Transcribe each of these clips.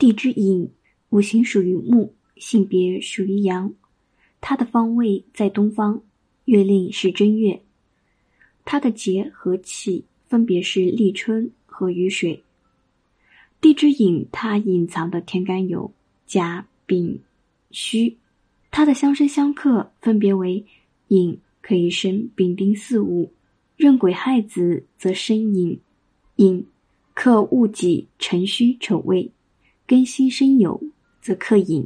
地支寅，五行属于木，性别属于阳，它的方位在东方，月令是正月，它的节和气分别是立春和雨水。地支寅，它隐藏的天干有甲、丙、戌，它的相生相克分别为寅可以生丙丁巳午，壬癸亥子则生寅，寅克戊己辰戌丑未，庚辛申酉则克寅，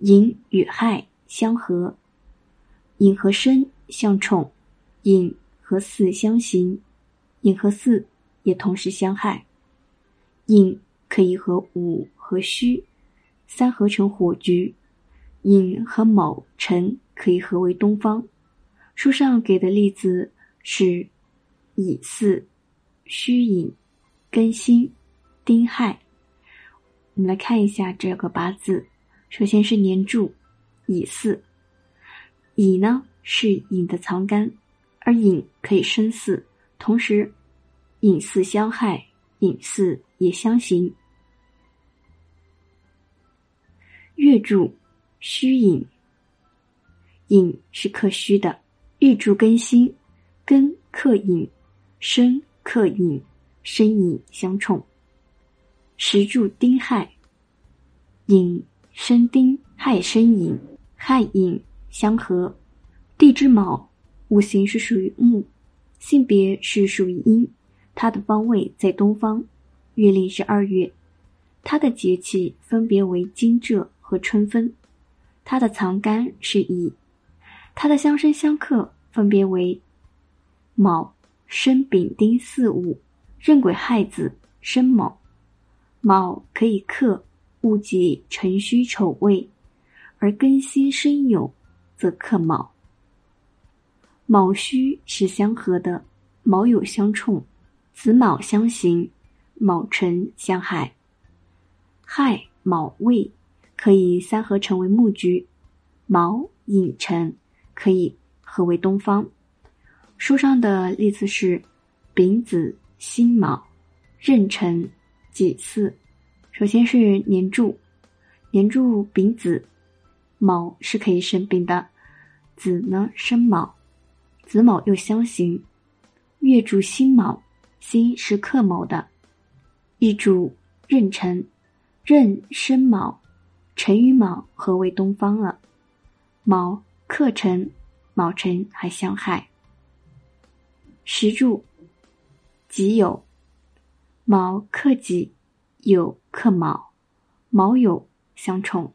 寅与亥相合，寅和申相冲，寅和巳相刑，寅和巳也同时相害，寅。可以和午和戌三合成火局，寅和卯辰可以合为东方。书上给的例子是乙巳、戌寅、庚辛、丁亥。我们来看一下这个八字，首先是年柱乙巳，乙呢是寅的藏干，而寅可以生巳，同时寅巳相害，寅巳也相刑。月柱虚寅，寅是克虚的；日柱庚辛，庚克寅，申克寅，申寅相冲。石柱丁亥，寅申丁，亥申寅，亥寅相合。地支卯，五行是属于木，性别是属于阴，它的方位在东方，月令是二月，它的节气分别为惊蛰。和春分，它的藏干是乙，它的相生相克分别为卯、申、丙、丁、巳、午、壬癸、亥子、申卯。卯可以克戊己、辰戌、丑未，而庚辛、申酉则克卯。卯戌是相合的，卯酉相冲，子卯相刑，卯辰相害。亥卯未。可以三合成为木局，卯寅辰可以合为东方。书上的例子是丙子辛卯壬辰几次。首先是年柱，年柱丙子，卯是可以生丙的，子呢生卯，子卯又相刑。月柱辛卯，辛是克卯的，日柱壬辰，壬生卯。辰与卯合为东方了，卯克辰，卯辰还相害。时柱己酉，卯克己，有克卯，卯酉相冲。